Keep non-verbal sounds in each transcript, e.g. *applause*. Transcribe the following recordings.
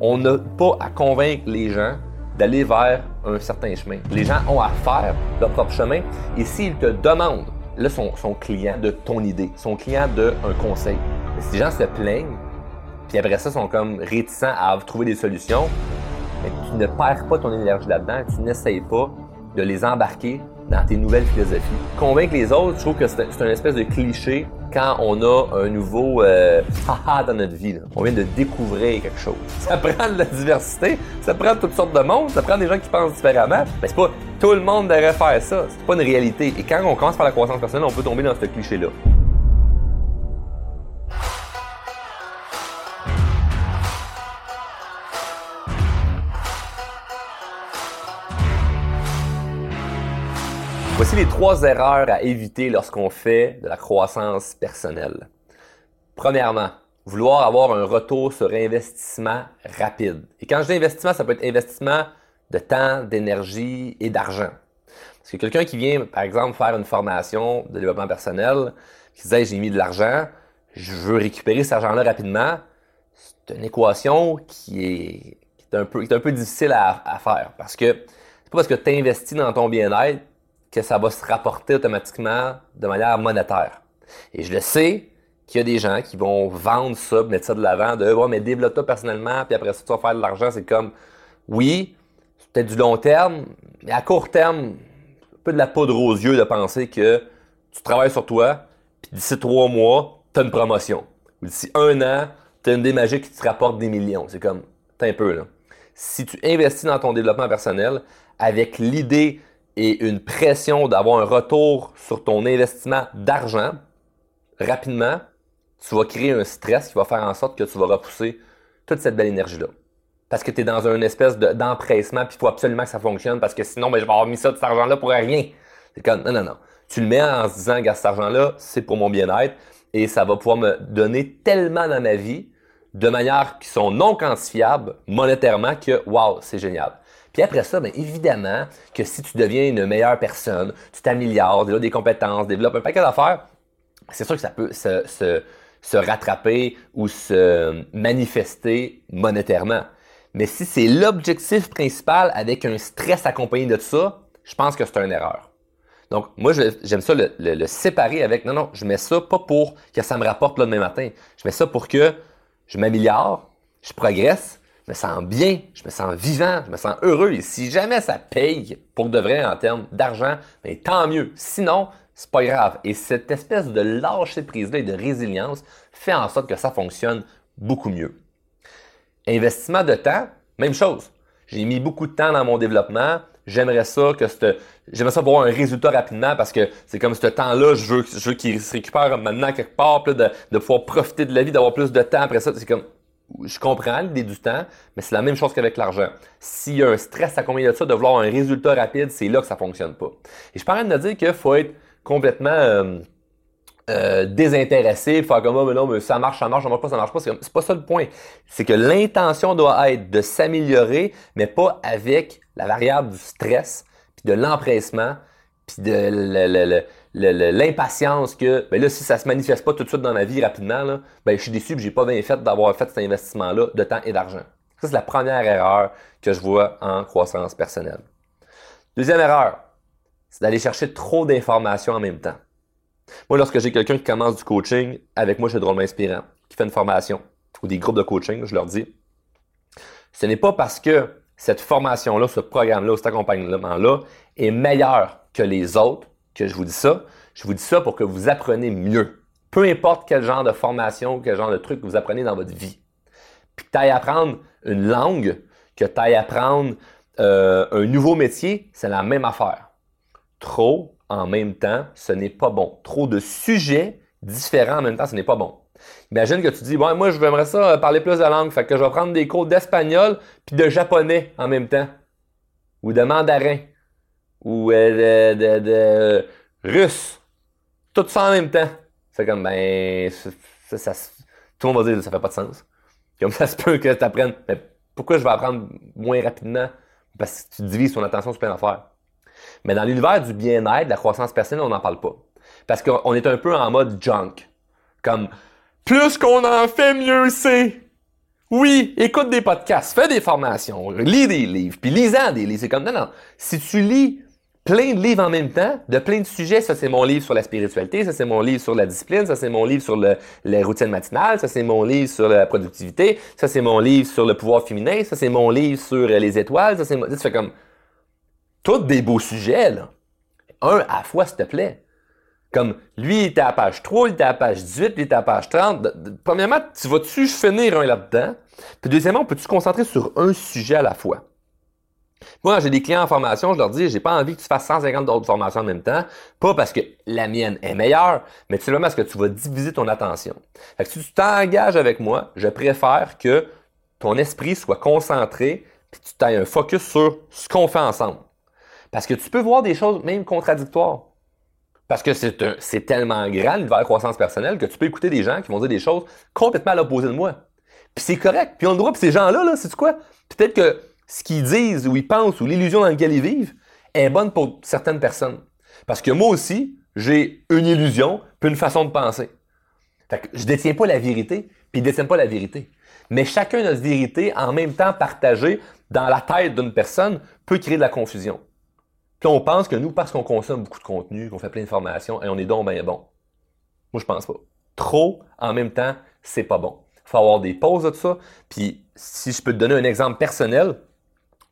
On n'a pas à convaincre les gens d'aller vers un certain chemin. Les gens ont à faire leur propre chemin et s'ils te demandent, là, son, son client de ton idée, son client de un conseil. si les gens se plaignent, puis après ça, sont comme réticents à trouver des solutions, tu ne perds pas ton énergie là-dedans, tu n'essayes pas de les embarquer dans tes nouvelles philosophies. Convaincre les autres, je trouve que c'est un espèce de cliché quand on a un nouveau euh, haha dans notre vie. On vient de découvrir quelque chose. *laughs* Ça prend de la diversité, ça prend toutes sortes de monde, ça prend des gens qui pensent différemment. Mais c'est pas tout le monde devrait faire ça. C'est pas une réalité. Et quand on commence par la croissance personnelle, on peut tomber dans ce cliché-là. Voici les trois erreurs à éviter lorsqu'on fait de la croissance personnelle. Premièrement, vouloir avoir un retour sur investissement rapide. Et quand je dis investissement, ça peut être investissement de temps, d'énergie et d'argent. Parce que quelqu'un qui vient, par exemple, faire une formation de développement personnel, qui disait j'ai mis de l'argent, je veux récupérer cet argent-là rapidement, c'est une équation qui est, un, peu, un peu difficile à, à faire. Parce que c'est pas parce que tu investis dans ton bien-être que ça va se rapporter automatiquement de manière monétaire. Et je le sais qu'il y a des gens qui vont vendre ça, mettre ça de l'avant, de ouais, mais développe-toi personnellement, puis après ça, tu vas faire de l'argent. C'est comme, oui, c'est peut-être du long terme, mais à court terme, un peu de la poudre aux yeux de penser que tu travailles sur toi, puis d'ici trois mois, tu as une promotion. Ou d'ici un an, tu as une démagie qui te rapporte des millions. C'est comme, t'as un peu là. Si tu investis dans ton développement personnel avec l'idée et une pression d'avoir un retour sur ton investissement d'argent rapidement, tu vas créer un stress qui va faire en sorte que tu vas repousser toute cette belle énergie-là. Parce que tu es dans une espèce d'empressement, puis il faut absolument que ça fonctionne, parce que sinon, ben, je vais avoir mis ça cet argent-là pour rien. C'est comme, non, non, non. Tu le mets en se disant, gars, cet argent-là, c'est pour mon bien-être, et ça va pouvoir me donner tellement dans ma vie, de manière qui sont non quantifiables monétairement, que, wow, c'est génial. Puis après ça, bien évidemment que si tu deviens une meilleure personne, tu t'améliores, développes des compétences, développes un paquet d'affaires, c'est sûr que ça peut se, rattraper ou se manifester monétairement. Mais si c'est l'objectif principal avec un stress accompagné de ça, je pense que c'est une erreur. Donc, moi, j'aime ça le, le, séparer avec, non, non, je mets ça pas pour que ça me rapporte le demain matin. Je mets ça pour que je m'améliore, je progresse, je me sens bien, je me sens vivant, je me sens heureux. Et si jamais ça paye pour de vrai en termes d'argent, ben, tant mieux. Sinon, c'est pas grave. Et cette espèce de lâcher prise-là et de résilience fait en sorte que ça fonctionne beaucoup mieux. Investissement de temps, même chose. J'ai mis beaucoup de temps dans mon développement. J'aimerais ça que j'aimerais ça avoir un résultat rapidement parce que c'est comme ce temps-là, je veux, je veux qu'il se récupère maintenant quelque part, de, de pouvoir profiter de la vie, d'avoir plus de temps après ça. C'est comme, je comprends l'idée du temps, mais c'est la même chose qu'avec l'argent. S'il y a un stress à combien de ça, de vouloir un résultat rapide, c'est là que ça fonctionne pas. Et je parle de dire qu'il faut être complètement euh, euh, désintéressé, faire comme, oh, non, mais ça marche, ça marche, ça marche pas, ça marche pas. C'est pas ça le point. C'est que l'intention doit être de s'améliorer, mais pas avec la variable du stress, puis de l'empressement, puis de l'impatience que ben là si ça se manifeste pas tout de suite dans ma vie rapidement là, ben je suis déçu que j'ai pas bien fait d'avoir fait cet investissement là de temps et d'argent. Ça c'est la première erreur que je vois en croissance personnelle. Deuxième erreur, c'est d'aller chercher trop d'informations en même temps. Moi lorsque j'ai quelqu'un qui commence du coaching avec moi, je suis drôlement inspirant, qui fait une formation ou des groupes de coaching, je leur dis ce n'est pas parce que cette formation-là, ce programme-là, cet accompagnement-là est meilleur que les autres que je vous dis ça. Je vous dis ça pour que vous appreniez mieux. Peu importe quel genre de formation, quel genre de truc que vous apprenez dans votre vie. Puis que tu ailles apprendre une langue, que tu ailles apprendre euh, un nouveau métier, c'est la même affaire. Trop en même temps, ce n'est pas bon. Trop de sujets différents en même temps, ce n'est pas bon. Imagine que tu dis, bon, moi, je voudrais ça euh, parler plus de langue, fait que je vais prendre des cours d'espagnol puis de japonais en même temps. Ou de mandarin ou euh, de, de, russe. Tout ça en même temps. C'est comme, ben, ça, ça, tout le monde va dire, ça fait pas de sens. Comme ça se peut que tu apprennes. Mais pourquoi je vais apprendre moins rapidement? Parce que tu divises ton attention sur plein d'affaires. Mais dans l'univers du bien-être, de la croissance personnelle, on n'en parle pas. Parce qu'on est un peu en mode junk. Comme, plus qu'on en fait, mieux c'est. Oui, écoute des podcasts, fais des formations, lis des livres, puis lisant des livres. C'est comme, non, non. Si tu lis plein de livres en même temps, de plein de sujets. Ça, c'est mon livre sur la spiritualité, ça, c'est mon livre sur la discipline, ça, c'est mon livre sur le, les routines matinales, ça, c'est mon livre sur la productivité, ça, c'est mon livre sur le pouvoir féminin, ça, c'est mon livre sur les étoiles, ça, c'est... Tu fais comme... Tous des beaux sujets, là. Un à la fois, s'il te plaît. Comme, lui, il était à page 3, il était à page 18, il était à page 30. Premièrement, tu vas-tu finir un là-dedans? Puis deuxièmement, peux-tu te concentrer sur un sujet à la fois? Moi, j'ai des clients en formation, je leur dis, j'ai pas envie que tu fasses 150 d'autres formations en même temps. Pas parce que la mienne est meilleure, mais vraiment parce que tu vas diviser ton attention. Fait que si tu t'engages avec moi, je préfère que ton esprit soit concentré puis tu aies un focus sur ce qu'on fait ensemble. Parce que tu peux voir des choses même contradictoires. Parce que c'est tellement grand l'univers croissance personnelle que tu peux écouter des gens qui vont dire des choses complètement à l'opposé de moi. Puis c'est correct. Puis on le droit, puis ces gens-là, là, c'est quoi? Peut-être que ce qu'ils disent ou ils pensent ou l'illusion dans laquelle ils vivent est bonne pour certaines personnes. Parce que moi aussi, j'ai une illusion puis une façon de penser. Fait que je détiens pas la vérité, puis ils détiennent pas la vérité. Mais chacun notre vérité en même temps partagée dans la tête d'une personne peut créer de la confusion. Puis on pense que nous, parce qu'on consomme beaucoup de contenu, qu'on fait plein d'informations, et on est donc bien bon. Moi, je pense pas. Trop en même temps, c'est pas bon. Faut avoir des pauses de ça. Puis si je peux te donner un exemple personnel,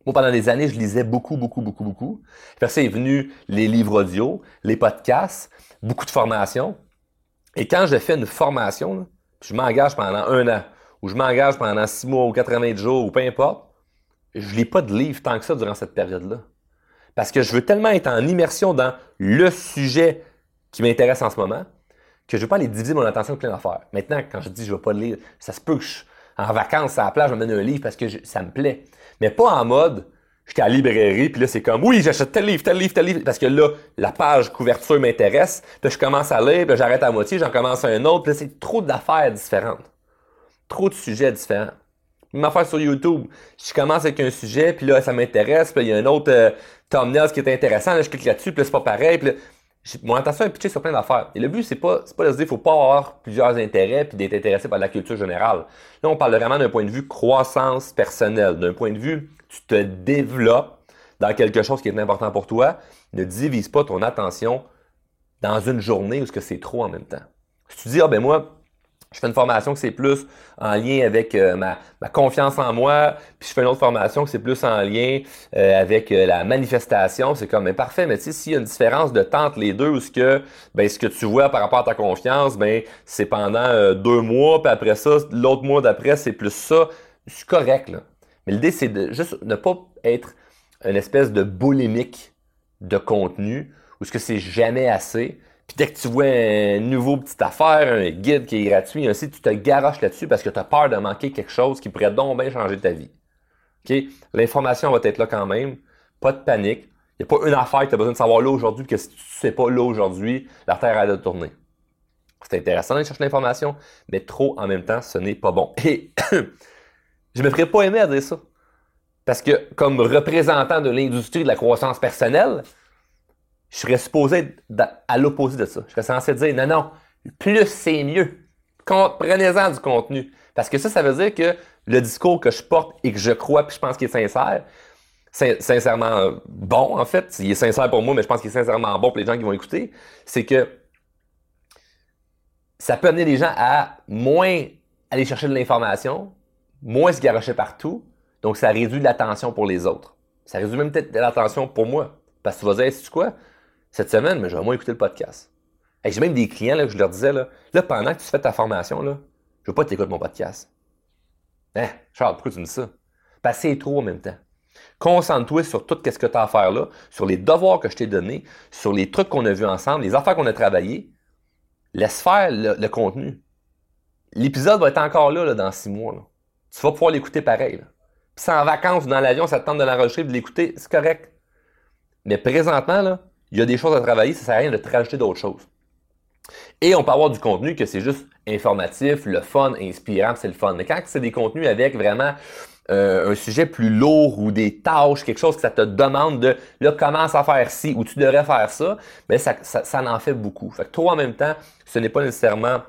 moi, pendant des années, je lisais beaucoup, beaucoup, beaucoup, beaucoup. Puis ça est venu les livres audio, les podcasts, beaucoup de formations. Et quand je fais une formation, je m'engage pendant un an, ou je m'engage pendant six mois ou 80 jours, ou peu importe, je lis pas de livres tant que ça durant cette période-là. Parce que je veux tellement être en immersion dans le sujet qui m'intéresse en ce moment, que je veux pas aller diviser mon attention de plein d'affaires. Maintenant, quand je dis je veux pas lire, ça se peut que je, en vacances à la plage, je me donne un livre parce que ça me plaît. Mais pas en mode, j'étais à la librairie, puis là, c'est comme, oui, j'achète tel livre, tel livre, tel livre, parce que là, la page couverture m'intéresse, puis je commence à lire, puis j'arrête à moitié, j'en commence un autre, puis là, c'est trop d'affaires différentes. Trop de sujets différents. Même affaire sur YouTube. Je commence avec un sujet, puis là, ça m'intéresse, puis il y a un autre euh, thumbnail qui est intéressant, là, je clique là-dessus, puis là, c'est pas pareil, puis mon intention est pitcher sur plein d'affaires. Et le but, c'est pas, pas de se dire, faut pas avoir plusieurs intérêts puis d'être intéressé par la culture générale. Là, on parle vraiment d'un point de vue croissance personnelle, d'un point de vue, tu te développes dans quelque chose qui est important pour toi. Ne divise pas ton attention dans une journée où ce que c'est trop en même temps. Si tu dis, ah ben moi, je fais une formation que c'est plus en lien avec euh, ma, confiance en moi, puis je fais une autre formation que c'est plus en lien euh, avec euh, la manifestation. C'est comme, mais parfait, mais tu sais, s'il y a une différence de temps entre les deux, ou ce que, ben, ce que tu vois par rapport à ta confiance, ben, c'est pendant deux mois, puis après ça, l'autre mois d'après, c'est plus ça. C'est correct, là. Mais l'idée, c'est de juste ne pas être une espèce de boulimique de contenu, ou ce que c'est jamais assez, puis dès que tu vois un nouveau petit affaire, un guide qui est gratuit, ainsi, tu te garoches là-dessus parce que tu as peur de manquer quelque chose qui pourrait donc bien changer ta vie. OK? L'information va être là quand même. Pas de panique. Il n'y a pas une affaire que tu as besoin de savoir là aujourd'hui, que si tu ne sais pas là aujourd'hui, la Terre a de tourner. C'est intéressant d'aller chercher l'information, mais trop en même temps, ce n'est pas bon. Et *clears throat* je me ferais pas aimer à dire ça. Parce que comme représentant de l'industrie de la croissance personnelle, je serais supposé être à l'opposé de ça. Je serais censé dire non, non, plus c'est mieux. Prenez-en du contenu. Parce que ça, ça veut dire que le discours que je porte et que je crois puis je pense qu'il est sincère, sincèrement bon, en fait. Il est sincère pour moi, mais je pense qu'il est sincèrement bon pour les gens qui vont écouter. C'est que ça peut amener les gens à moins aller chercher de l'information, moins se garocher partout. Donc, ça réduit l'attention pour les autres. Ça réduit même peut-être l'attention pour moi. Parce que tu vas dire, c'est quoi? Cette semaine, mais je vais moins écouter le podcast. J'ai même des clients là, que je leur disais, là, là, pendant que tu fais ta formation, là, je veux pas t'écouter mon podcast. Hein, Charles, pourquoi tu me dis ça? Passer trop en même temps. Concentre-toi sur tout ce que tu as à faire là, sur les devoirs que je t'ai donnés, sur les trucs qu'on a vus ensemble, les affaires qu'on a travaillées. Laisse faire le, contenu. L'épisode va être encore là, dans six mois. Tu vas pouvoir l'écouter pareil. Puis c'est en vacances ou dans l'avion, ça te tente de l'enregistrer, de l'écouter, c'est correct. Mais présentement, là, il y a des choses à travailler, ça sert à rien de te rajouter d'autres choses. Et on peut avoir du contenu que c'est juste informatif, le fun, inspirant, c'est le fun. Mais quand c'est des contenus avec vraiment euh, un sujet plus lourd ou des tâches, quelque chose que ça te demande de là, commence à faire ci ou tu devrais faire ça, ben ça, ça, ça en fait beaucoup. Fait que toi en même temps, ce n'est pas nécessairement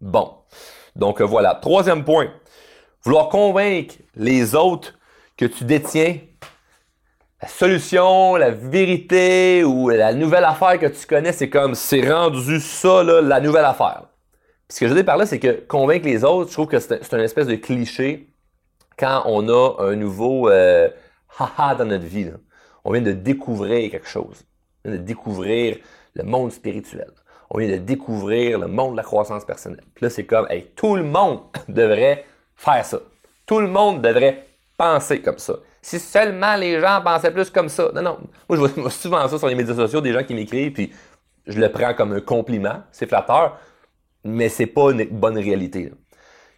bon. Donc euh, voilà. Troisième point. Vouloir convaincre les autres que tu détiens la solution, la vérité ou la nouvelle affaire que tu connais, c'est comme c'est rendu ça, là, la nouvelle affaire. Puis ce que je veux dire par là, c'est que convaincre les autres, je trouve que c'est un espèce de cliché quand on a un nouveau euh, haha dans notre vie. On vient de découvrir quelque chose. On vient de découvrir le monde spirituel. On vient de découvrir le monde de la croissance personnelle. Puis là, c'est comme, tout le monde *laughs* devrait faire ça. Tout le monde devrait penser comme ça. Si seulement les gens pensaient plus comme ça. Non, non. Moi, je vois *laughs* souvent ça sur les médias sociaux, des gens qui m'écrivent, puis je le prends comme un compliment. C'est flatteur, mais c'est pas une bonne réalité.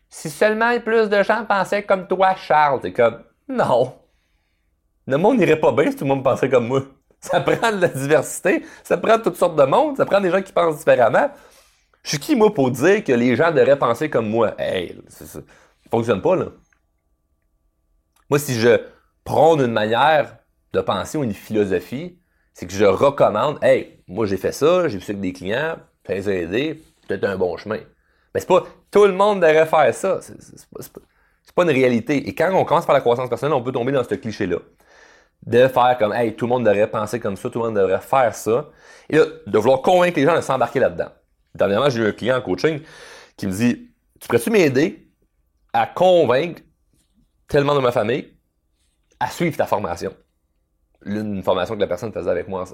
Si seulement plus de gens pensaient comme toi, Charles, c'est comme, non. Le monde n'irait pas bien si tout le monde pensait comme moi. *laughs* Ça prend de la diversité, ça prend toutes sortes de monde, ça prend des gens qui pensent différemment. Je suis qui, moi, pour dire que les gens devraient penser comme moi? Hey, ça, ça fonctionne pas, là. Moi, si je prône une manière de penser ou une philosophie, c'est que je recommande, hey, moi, j'ai fait ça, j'ai vu ça avec des clients, ça les a aidés, peut-être un bon chemin. Mais c'est pas tout le monde devrait faire ça. C'est pas, pas, une réalité. Et quand on commence par la croissance personnelle, on peut tomber dans ce cliché-là de faire comme, hey, tout le monde devrait penser comme ça, tout le monde devrait faire ça. Et là, de vouloir convaincre les gens de s'embarquer là-dedans. Dernièrement, j'ai eu un client en coaching qui me dit, tu pourrais-tu m'aider à convaincre tellement de ma famille à suivre ta formation? Une formation que la personne faisait avec moi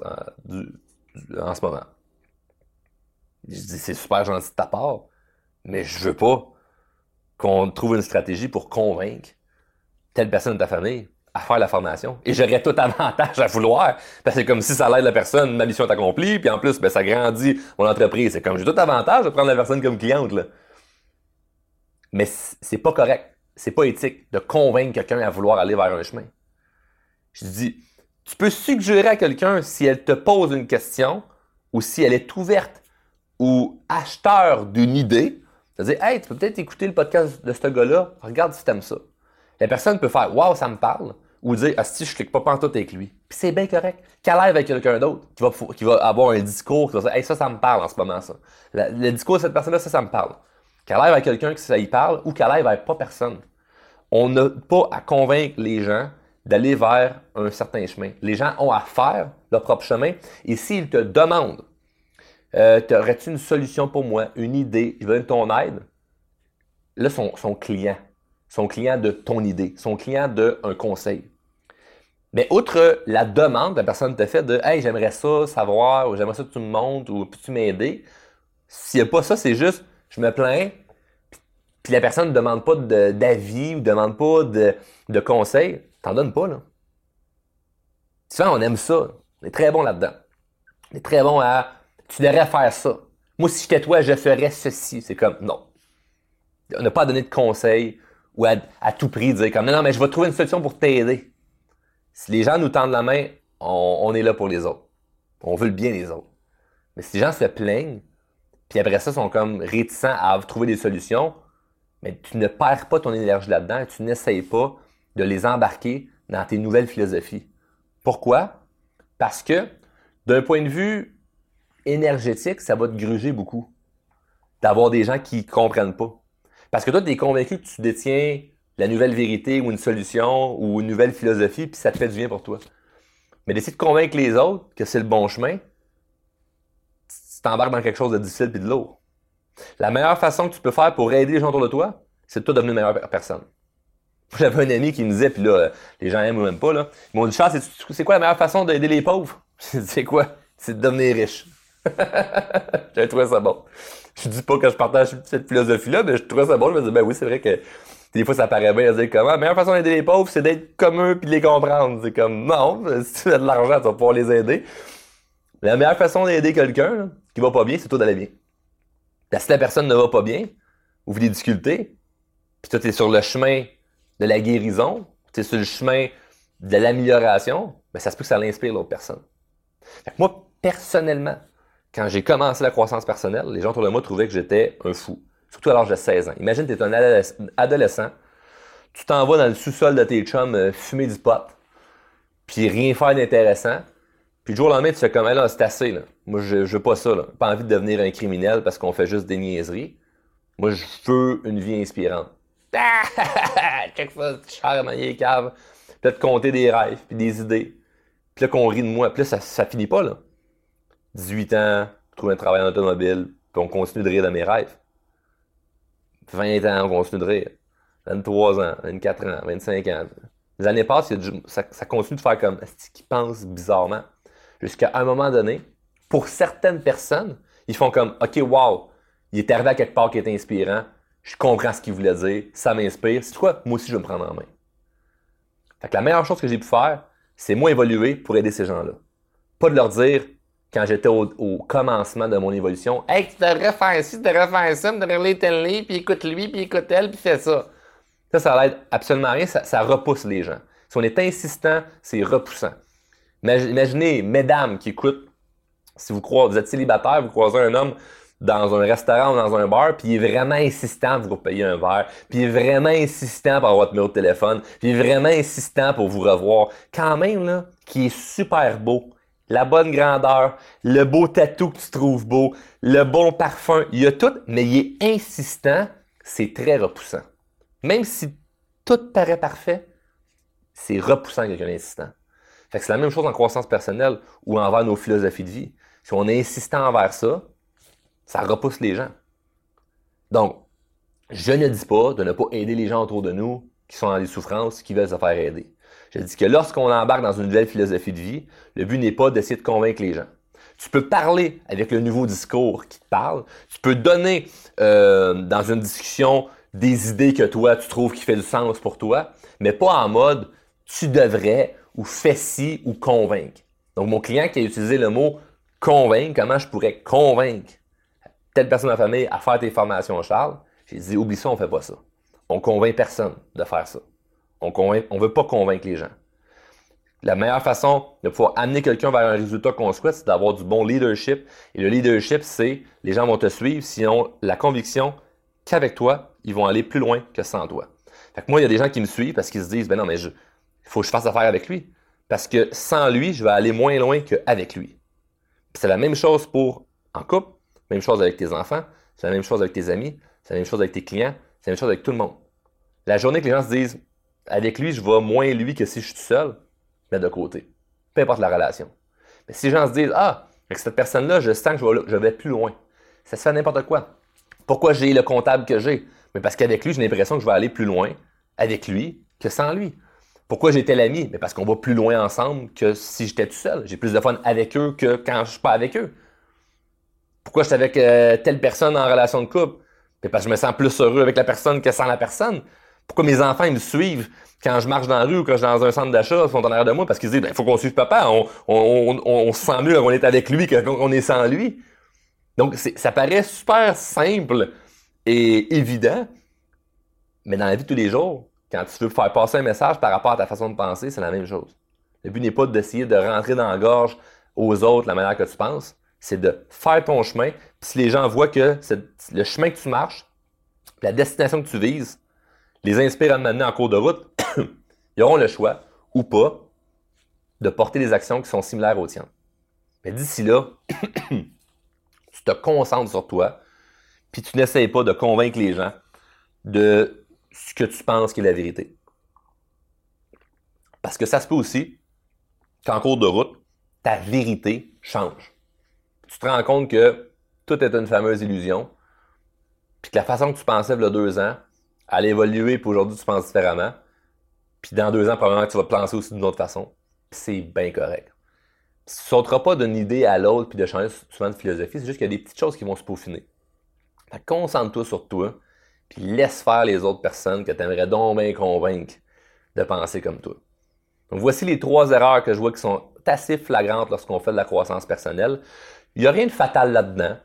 en, ce moment. Je dis, c'est super gentil de ta part, mais je veux pas qu'on trouve une stratégie pour convaincre telle personne de ta famille à faire la formation. Et j'aurais tout avantage à vouloir. Parce que c'est comme si ça l'aide la personne, ma mission est accomplie, puis en plus, ben, ça grandit mon entreprise. C'est comme j'ai tout avantage de prendre la personne comme cliente. Là. Mais c'est pas correct. C'est pas éthique de convaincre quelqu'un à vouloir aller vers un chemin. Je dis, tu peux suggérer à quelqu'un si elle te pose une question ou si elle est ouverte ou acheteur d'une idée. C'est-à-dire, hey, tu peux peut-être écouter le podcast de ce gars-là, regarde si t'aimes ça. La personne peut faire, waouh, ça me parle ou dire, ah, si je clique pas tout avec lui. Puis c'est bien correct. Qu'elle aille avec quelqu'un d'autre qui va, qui va avoir un discours qui va dire, hey, ça, ça me parle en ce moment, ça. Le, discours de cette personne-là, ça, ça me parle. Qu'elle aille avec quelqu'un qui ça y parle ou qu'elle aille vers pas personne. On n'a pas à convaincre les gens d'aller vers un certain chemin. Les gens ont à faire leur propre chemin. Et s'ils te demandent, euh, aurais-tu une solution pour moi, une idée, je veux ton aide, là, son, son client, son client de ton idée, son client d'un conseil. Mais outre la demande la personne te fait de Hey, j'aimerais ça savoir, ou j'aimerais ça que tu me montres, ou peux-tu m'aider? S'il n'y a pas ça, c'est juste je me plains, puis la personne ne demande pas d'avis ou ne demande pas de, de conseils, t'en donnes pas, là. Souvent, on aime ça. On est très bon là-dedans. On est très bon à tu devrais faire ça. Moi, si j'étais toi, je ferais ceci. C'est comme non. On n'a pas donné de conseils ou à, à, tout prix dire comme non, non, mais je vais trouver une solution pour t'aider. Si les gens nous tendent la main, on, est là pour les autres. On veut le bien des autres. Mais si les gens se plaignent, puis après ça sont comme réticents à trouver des solutions, mais tu ne perds pas ton énergie là-dedans et tu n'essayes pas de les embarquer dans tes nouvelles philosophies. Pourquoi? Parce que d'un point de vue énergétique, ça va te gruger beaucoup d'avoir des gens qui ne comprennent pas. Parce que toi, tu es convaincu que tu détiens la nouvelle vérité ou une solution ou une nouvelle philosophie, puis ça te fait du bien pour toi. Mais d'essayer de convaincre les autres que c'est le bon chemin, t'embarques dans quelque chose de difficile puis de lourd. La meilleure façon que tu peux faire pour aider les gens autour de toi, c'est de toi devenir une meilleure personne. *laughs* J'avais un ami qui me disait, puis là, les gens aiment ou même pas, là. Ils m'ont dit, Charles, c'est quoi la meilleure façon d'aider les pauvres? *laughs* c'est quoi? C'est de devenir riche. *laughs* J'ai trouvé ça bon. Je dis pas que je partage cette philosophie-là, mais je trouvais ça bon. Je me disais, ben oui, c'est vrai que des fois, ça paraît bien de dire comment. La meilleure façon d'aider les pauvres, c'est d'être comme eux puis de les comprendre. C'est comme, non, si tu as de l'argent, tu vas pouvoir les aider. La meilleure façon d'aider quelqu'un qui va pas bien, c'est toi d'aller bien. Parce si la personne ne va pas bien, ou vit des difficultés, puis toi, tu es sur le chemin de la guérison, tu es sur le chemin de l'amélioration, ben, ça se peut que ça l'inspire l'autre personne. moi, personnellement, quand j'ai commencé la croissance personnelle, les gens autour de moi trouvaient que j'étais un fou surtout à l'âge de 16 ans. Imagine, tu es un adolescent, tu t'en vas dans le sous-sol de tes chums euh, fumer du pot, puis rien faire d'intéressant, puis du jour au lendemain, tu fais comme, là, c'est assez, là. Moi, je, veux pas ça, là. Pas envie de devenir un criminel parce qu'on fait juste des niaiseries. Moi, je veux une vie inspirante. *laughs* check ça, cher, il est cave. De compter des rêves, puis des idées. Puis là, qu'on rit de moi. Puis là, ça, finit pas, là. 18 ans, trouver un travail en automobile, puis on continue de rire de mes rêves. 20 ans, on continue de rire. 23 ans, 24 ans, 25 ans. Les années passent, ça, continue de faire comme ce qu'ils pensent bizarrement? Jusqu'à un moment donné, pour certaines personnes, ils font comme OK, wow, il est arrivé à quelque part qui est inspirant, je comprends ce qu'il voulait dire, ça m'inspire. C'est quoi? Moi aussi, je vais me prendre en main. Fait que la meilleure chose que j'ai pu faire, c'est moi évoluer pour aider ces gens-là. Pas de leur dire, quand j'étais au, commencement de mon évolution, Hey, tu devrais faire ci, tu devrais faire ça, tu devrais lire tel livre, puis écoute lui, puis écoute elle, puis fais ça. Ça, ça l'aide absolument rien, ça, repousse les gens. Si on est insistant, c'est repoussant. Imaginez, mesdames qui écoutent, si vous, croisez, vous êtes célibataire, vous croisez un homme dans un restaurant ou dans un bar, puis il est vraiment insistant pour vous payer un verre, puis il est vraiment insistant pour avoir votre numéro de téléphone, puis il est vraiment insistant pour vous revoir. Quand même, là, qui est super beau, la bonne grandeur, le beau tatou que tu trouves beau, le bon parfum, il y a tout, mais il est insistant, c'est très repoussant. Même si tout paraît parfait, c'est repoussant quelqu'un d'insistant. Fait que c'est la même chose en croissance personnelle ou envers nos philosophies de vie. Si on est insistant envers ça, ça repousse les gens. Donc, je ne dis pas de ne pas aider les gens autour de nous qui sont dans des souffrances, qui veulent se faire aider. Je dis que lorsqu'on embarque dans une nouvelle philosophie de vie, le but n'est pas d'essayer de convaincre les gens. Tu peux parler avec le nouveau discours qui te parle. Tu peux donner euh, dans une discussion des idées que toi, tu trouves qui fait du sens pour toi, mais pas en mode tu devrais ou fais ci ou convaincre. Donc, mon client qui a utilisé le mot convaincre, comment je pourrais convaincre telle personne de la famille à faire tes formations, Charles? J'ai dit, oublie ça, on fait pas ça. On convainc personne de faire ça. On ne veut pas convaincre les gens. La meilleure façon de pouvoir amener quelqu'un vers un résultat qu'on souhaite, c'est d'avoir du bon leadership. Et le leadership, c'est les gens vont te suivre s'ils ont la conviction qu'avec toi, ils vont aller plus loin que sans toi. Fait que moi, il y a des gens qui me suivent parce qu'ils se disent, ben non, mais il faut que je fasse affaire avec lui. Parce que sans lui, je vais aller moins loin qu'avec lui. C'est la même chose pour en couple, même chose avec tes enfants, c'est la même chose avec tes amis, c'est la même chose avec tes clients, c'est la même chose avec tout le monde. La journée que les gens se disent, avec lui, je vais moins lui que si je suis seul, mais de côté. Peu importe la relation. Mais si les gens se disent, ah, avec cette personne-là, je sens que je vais, plus loin. Ça se fait n'importe quoi. Pourquoi j'ai le comptable que j'ai? Mais parce qu'avec lui, j'ai l'impression que je vais aller plus loin avec lui que sans lui. Pourquoi j'ai tel ami? Mais parce qu'on va plus loin ensemble que si j'étais tout seul. J'ai plus de fun avec eux que quand je suis pas avec eux. Pourquoi je suis avec euh, telle personne en relation de couple? Mais parce que je me sens plus heureux avec la personne que sans la personne. Pourquoi mes enfants ils me suivent quand je marche dans la rue ou quand je suis dans un centre d'achat, ils sont en arrière de moi parce qu'ils disent il ben, faut qu'on suive papa, on, se sent mieux quand on est avec lui que quand on est sans lui. Donc ça paraît super simple et évident, mais dans la vie de tous les jours, quand tu veux faire passer un message par rapport à ta façon de penser, c'est la même chose. Le but n'est pas d'essayer de rentrer dans la gorge aux autres la manière que tu penses, c'est de faire ton chemin. Puis si les gens voient que le chemin que tu marches, la destination que tu vises, les inspire à mener en cours de route, *coughs* ils auront le choix, ou pas, de porter des actions qui sont similaires aux tiennes. Mais d'ici là, *coughs* tu te concentres sur toi, puis tu n'essayes pas de convaincre les gens de ce que tu penses qui est la vérité. Parce que ça se peut aussi qu'en cours de route, ta vérité change. Tu te rends compte que tout est une fameuse illusion, puis que la façon que tu pensais il y a deux ans, à l'évoluer, puis aujourd'hui, tu penses différemment. Puis dans deux ans, probablement, tu vas penser aussi d'une autre façon. c'est bien correct. Tu ne sauteras pas d'une idée à l'autre puis de changer souvent de philosophie. C'est juste qu'il y a des petites choses qui vont se peaufiner. concentre-toi sur toi, puis laisse faire les autres personnes que tu aimerais donc bien convaincre de penser comme toi. Donc voici les trois erreurs que je vois qui sont assez flagrantes lorsqu'on fait de la croissance personnelle. Il n'y a rien de fatal là-dedans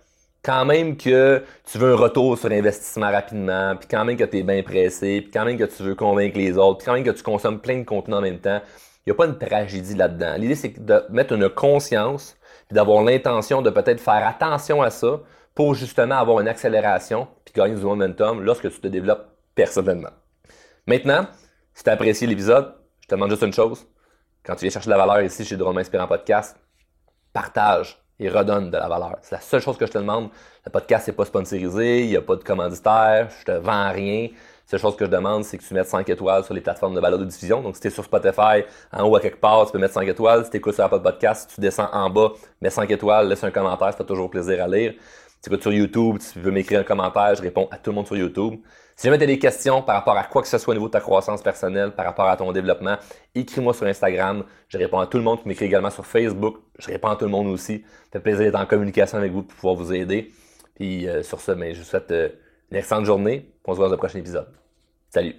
quand même que tu veux un retour sur investissement rapidement, puis quand même que tu es bien pressé, puis quand même que tu veux convaincre les autres, puis quand même que tu consommes plein de contenu en même temps, il n'y a pas une tragédie là-dedans. L'idée, c'est de mettre une conscience, puis d'avoir l'intention de peut-être faire attention à ça pour justement avoir une accélération, puis gagner du momentum lorsque tu te développes personnellement. Maintenant, si tu as apprécié l'épisode, je te demande juste une chose. Quand tu viens chercher de la valeur ici chez Drôme Inspirant Podcast, partage et redonne de la valeur. C'est la seule chose que je te demande. Le podcast n'est pas sponsorisé, il n'y a pas de commanditaire, je te vends rien. seule chose que je demande, c'est que tu mettes 5 étoiles sur les plateformes de balado diffusion. Donc, si tu es sur Spotify, en haut à quelque part, tu peux mettre 5 étoiles. Si tu écoutes sur Apple Podcast, tu descends en bas, mets 5 étoiles, laisse un commentaire, ça fait toujours plaisir à lire. Si tu écoutes sur YouTube, tu veux m'écrire un commentaire, je réponds à tout le monde sur YouTube. Si jamais tu as des questions par rapport à quoi que ce soit au niveau de ta croissance personnelle, par rapport à ton développement, écris-moi sur Instagram. Je réponds à tout le monde. Tu m'écris également sur Facebook. Je réponds à tout le monde aussi. Ça fait plaisir d'être en communication avec vous pour pouvoir vous aider. Puis euh, sur ce, mais ben, je vous souhaite euh, une excellente journée. On se voit dans le prochain épisode. Salut!